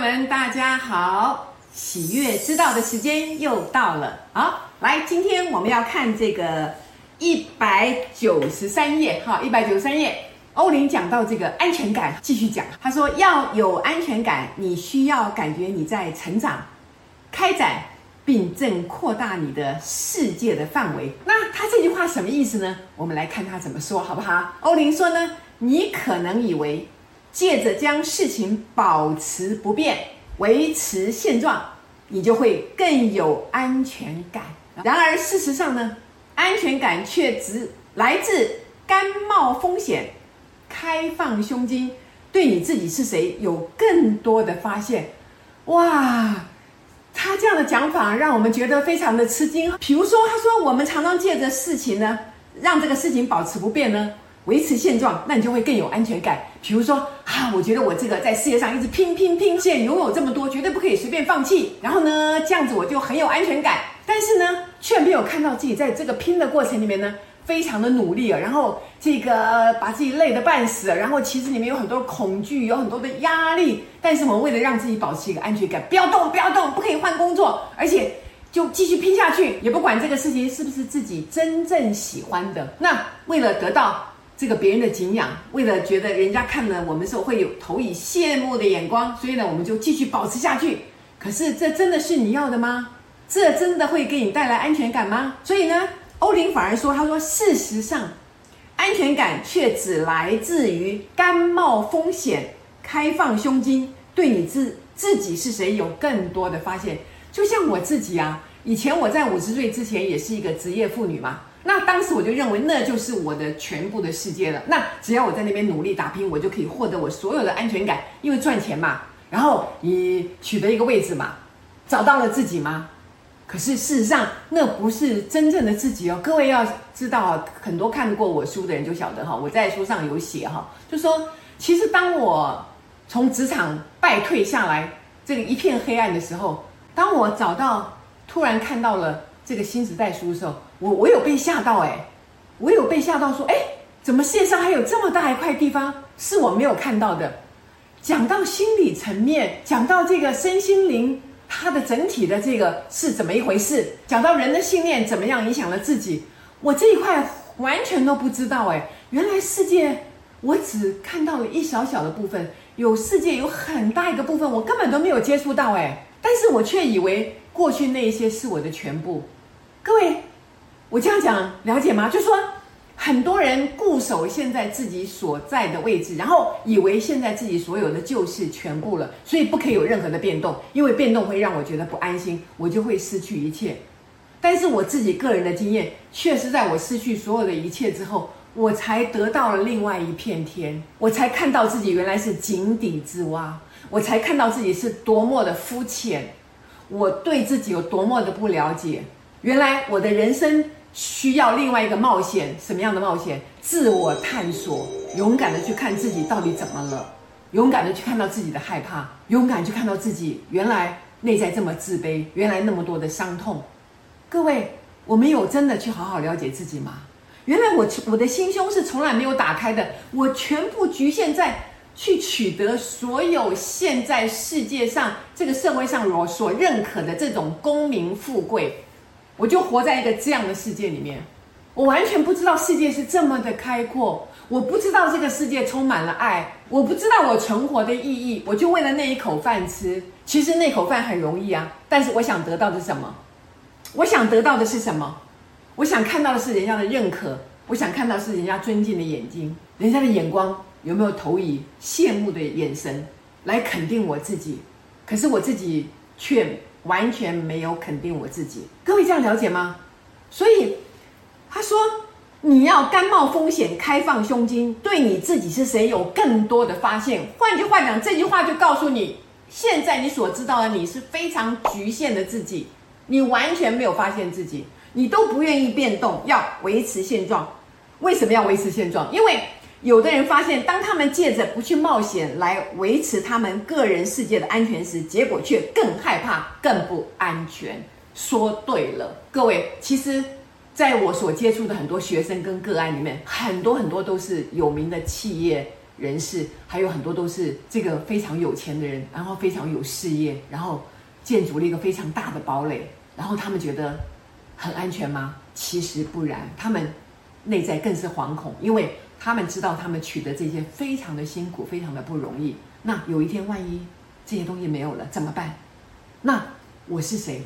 们，大家好！喜悦之道的时间又到了。好，来，今天我们要看这个一百九十三页，哈，一百九十三页，欧林讲到这个安全感，继续讲。他说，要有安全感，你需要感觉你在成长、开展，并正扩大你的世界的范围。那他这句话什么意思呢？我们来看他怎么说，好不好？欧林说呢，你可能以为。借着将事情保持不变、维持现状，你就会更有安全感。然而，事实上呢，安全感却只来自甘冒风险、开放胸襟，对你自己是谁有更多的发现。哇，他这样的讲法让我们觉得非常的吃惊。比如说，他说我们常常借着事情呢，让这个事情保持不变呢。维持现状，那你就会更有安全感。比如说啊，我觉得我这个在事业上一直拼拼拼，现在拥有这么多，绝对不可以随便放弃。然后呢，这样子我就很有安全感。但是呢，却没有看到自己在这个拼的过程里面呢，非常的努力啊。然后这个把自己累得半死，然后其实里面有很多恐惧，有很多的压力。但是我们为了让自己保持一个安全感，不要动，不要动，不可以换工作，而且就继续拼下去，也不管这个事情是不是自己真正喜欢的。那为了得到。这个别人的敬仰，为了觉得人家看了我们时候会有投以羡慕的眼光，所以呢，我们就继续保持下去。可是，这真的是你要的吗？这真的会给你带来安全感吗？所以呢，欧林反而说：“他说，事实上，安全感却只来自于甘冒风险、开放胸襟，对你自自己是谁有更多的发现。就像我自己啊，以前我在五十岁之前也是一个职业妇女嘛。”当时我就认为那就是我的全部的世界了。那只要我在那边努力打拼，我就可以获得我所有的安全感，因为赚钱嘛，然后你取得一个位置嘛，找到了自己嘛。可是事实上，那不是真正的自己哦。各位要知道，很多看过我书的人就晓得哈，我在书上有写哈，就说其实当我从职场败退下来，这个一片黑暗的时候，当我找到，突然看到了。这个新时代书的时候，我我有被吓到哎，我有被吓到说哎，怎么世界上还有这么大一块地方是我没有看到的？讲到心理层面，讲到这个身心灵，它的整体的这个是怎么一回事？讲到人的信念怎么样影响了自己，我这一块完全都不知道哎，原来世界我只看到了一小小的部分，有世界有很大一个部分我根本都没有接触到哎，但是我却以为过去那一些是我的全部。各位，我这样讲了解吗？就说，很多人固守现在自己所在的位置，然后以为现在自己所有的就是全部了，所以不可以有任何的变动，因为变动会让我觉得不安心，我就会失去一切。但是我自己个人的经验，确实在我失去所有的一切之后，我才得到了另外一片天，我才看到自己原来是井底之蛙，我才看到自己是多么的肤浅，我对自己有多么的不了解。原来我的人生需要另外一个冒险，什么样的冒险？自我探索，勇敢的去看自己到底怎么了，勇敢的去看到自己的害怕，勇敢去看到自己原来内在这么自卑，原来那么多的伤痛。各位，我没有真的去好好了解自己吗？原来我我的心胸是从来没有打开的，我全部局限在去取得所有现在世界上这个社会上我所认可的这种功名富贵。我就活在一个这样的世界里面，我完全不知道世界是这么的开阔，我不知道这个世界充满了爱，我不知道我存活的意义，我就为了那一口饭吃。其实那口饭很容易啊，但是我想得到的是什么？我想得到的是什么？我想看到的是人家的认可，我想看到的是人家尊敬的眼睛，人家的眼光有没有投以羡慕的眼神来肯定我自己？可是我自己却。完全没有肯定我自己，各位这样了解吗？所以他说，你要甘冒风险，开放胸襟，对你自己是谁有更多的发现。换句话讲，这句话就告诉你，现在你所知道的你是非常局限的自己，你完全没有发现自己，你都不愿意变动，要维持现状。为什么要维持现状？因为。有的人发现，当他们借着不去冒险来维持他们个人世界的安全时，结果却更害怕、更不安全。说对了，各位，其实在我所接触的很多学生跟个案里面，很多很多都是有名的企业、人士，还有很多都是这个非常有钱的人，然后非常有事业，然后建筑了一个非常大的堡垒，然后他们觉得很安全吗？其实不然，他们内在更是惶恐，因为他们知道他们取得这些非常的辛苦，非常的不容易。那有一天万一这些东西没有了怎么办？那我是谁？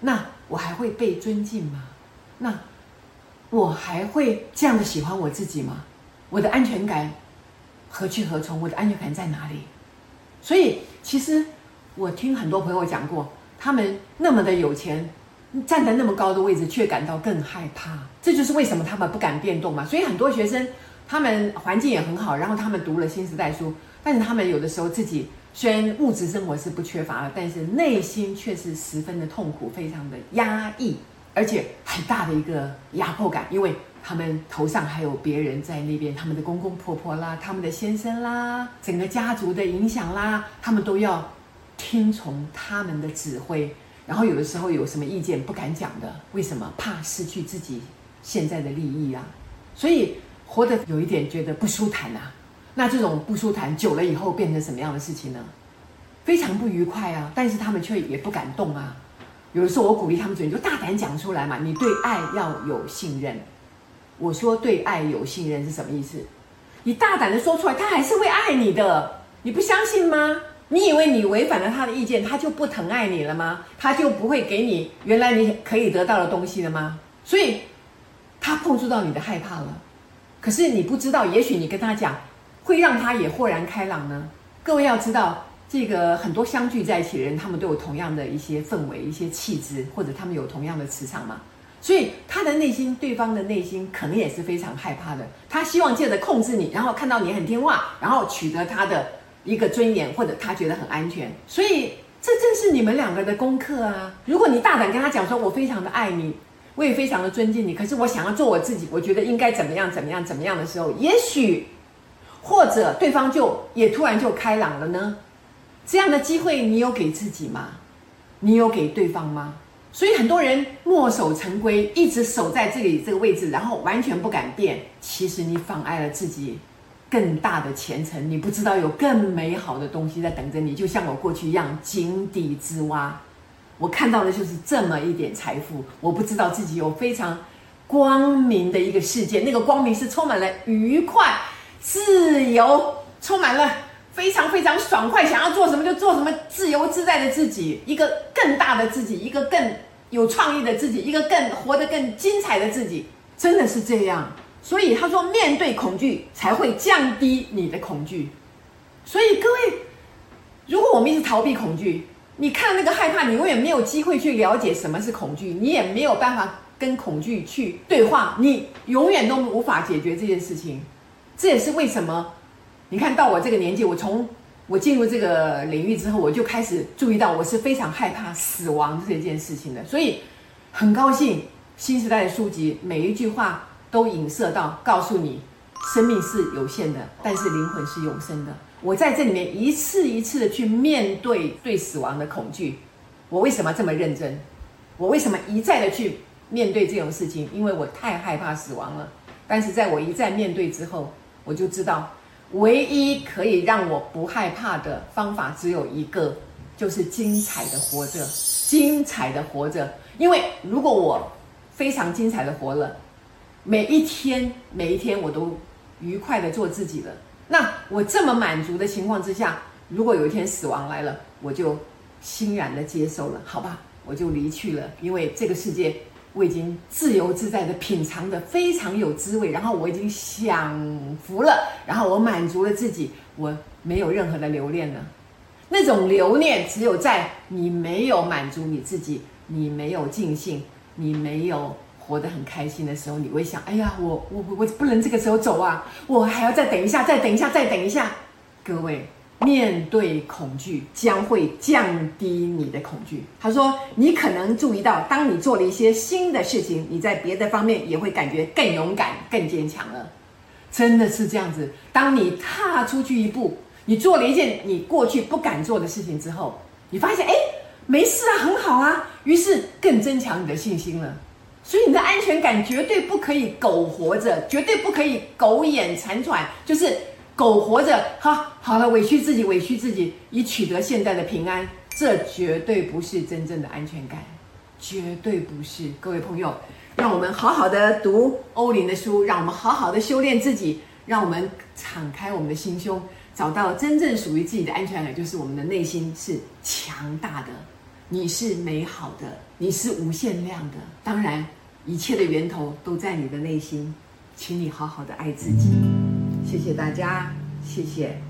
那我还会被尊敬吗？那我还会这样的喜欢我自己吗？我的安全感何去何从？我的安全感在哪里？所以，其实我听很多朋友讲过，他们那么的有钱，站在那么高的位置，却感到更害怕。这就是为什么他们不敢变动嘛。所以，很多学生他们环境也很好，然后他们读了新时代书，但是他们有的时候自己。虽然物质生活是不缺乏的，但是内心却是十分的痛苦，非常的压抑，而且很大的一个压迫感，因为他们头上还有别人在那边，他们的公公婆婆啦，他们的先生啦，整个家族的影响啦，他们都要听从他们的指挥，然后有的时候有什么意见不敢讲的，为什么？怕失去自己现在的利益啊，所以活得有一点觉得不舒坦啊。那这种不舒坦久了以后变成什么样的事情呢？非常不愉快啊！但是他们却也不敢动啊。有的时候我鼓励他们，你就大胆讲出来嘛。你对爱要有信任。我说对爱有信任是什么意思？你大胆的说出来，他还是会爱你的。你不相信吗？你以为你违反了他的意见，他就不疼爱你了吗？他就不会给你原来你可以得到的东西了吗？所以，他碰触到你的害怕了。可是你不知道，也许你跟他讲。会让他也豁然开朗呢？各位要知道，这个很多相聚在一起的人，他们都有同样的一些氛围、一些气质，或者他们有同样的磁场嘛。所以他的内心，对方的内心可能也是非常害怕的。他希望借着控制你，然后看到你很听话，然后取得他的一个尊严，或者他觉得很安全。所以这正是你们两个的功课啊！如果你大胆跟他讲说，我非常的爱你，我也非常的尊敬你，可是我想要做我自己，我觉得应该怎么样怎么样怎么样的时候，也许。或者对方就也突然就开朗了呢？这样的机会你有给自己吗？你有给对方吗？所以很多人墨守成规，一直守在这里这个位置，然后完全不敢变。其实你妨碍了自己更大的前程。你不知道有更美好的东西在等着你，就像我过去一样，井底之蛙。我看到的就是这么一点财富，我不知道自己有非常光明的一个世界。那个光明是充满了愉快。自由充满了非常非常爽快，想要做什么就做什么，自由自在的自己，一个更大的自己，一个更有创意的自己，一个更活得更精彩的自己，真的是这样。所以他说，面对恐惧才会降低你的恐惧。所以各位，如果我们一直逃避恐惧，你看那个害怕，你永远没有机会去了解什么是恐惧，你也没有办法跟恐惧去对话，你永远都无法解决这件事情。这也是为什么，你看到我这个年纪，我从我进入这个领域之后，我就开始注意到我是非常害怕死亡这件事情的。所以很高兴新时代的书籍每一句话都影射到，告诉你生命是有限的，但是灵魂是永生的。我在这里面一次一次的去面对对死亡的恐惧。我为什么这么认真？我为什么一再的去面对这种事情？因为我太害怕死亡了。但是在我一再面对之后，我就知道，唯一可以让我不害怕的方法只有一个，就是精彩的活着，精彩的活着。因为如果我非常精彩的活了，每一天每一天我都愉快的做自己了，那我这么满足的情况之下，如果有一天死亡来了，我就欣然的接受了，好吧，我就离去了，因为这个世界。我已经自由自在的品尝的非常有滋味，然后我已经享福了，然后我满足了自己，我没有任何的留恋了。那种留恋只有在你没有满足你自己，你没有尽兴，你没有活得很开心的时候，你会想：哎呀，我我我不能这个时候走啊，我还要再等一下，再等一下，再等一下。各位。面对恐惧将会降低你的恐惧。他说：“你可能注意到，当你做了一些新的事情，你在别的方面也会感觉更勇敢、更坚强了。真的是这样子。当你踏出去一步，你做了一件你过去不敢做的事情之后，你发现，哎，没事啊，很好啊。于是更增强你的信心了。所以你的安全感绝对不可以苟活着，绝对不可以苟延残喘，就是。”苟活着，哈，好了，委屈自己，委屈自己，以取得现在的平安，这绝对不是真正的安全感，绝对不是。各位朋友，让我们好好的读欧林的书，让我们好好的修炼自己，让我们敞开我们的心胸，找到真正属于自己的安全感，就是我们的内心是强大的，你是美好的，你是无限量的。当然，一切的源头都在你的内心。请你好好的爱自己，谢谢大家，谢谢。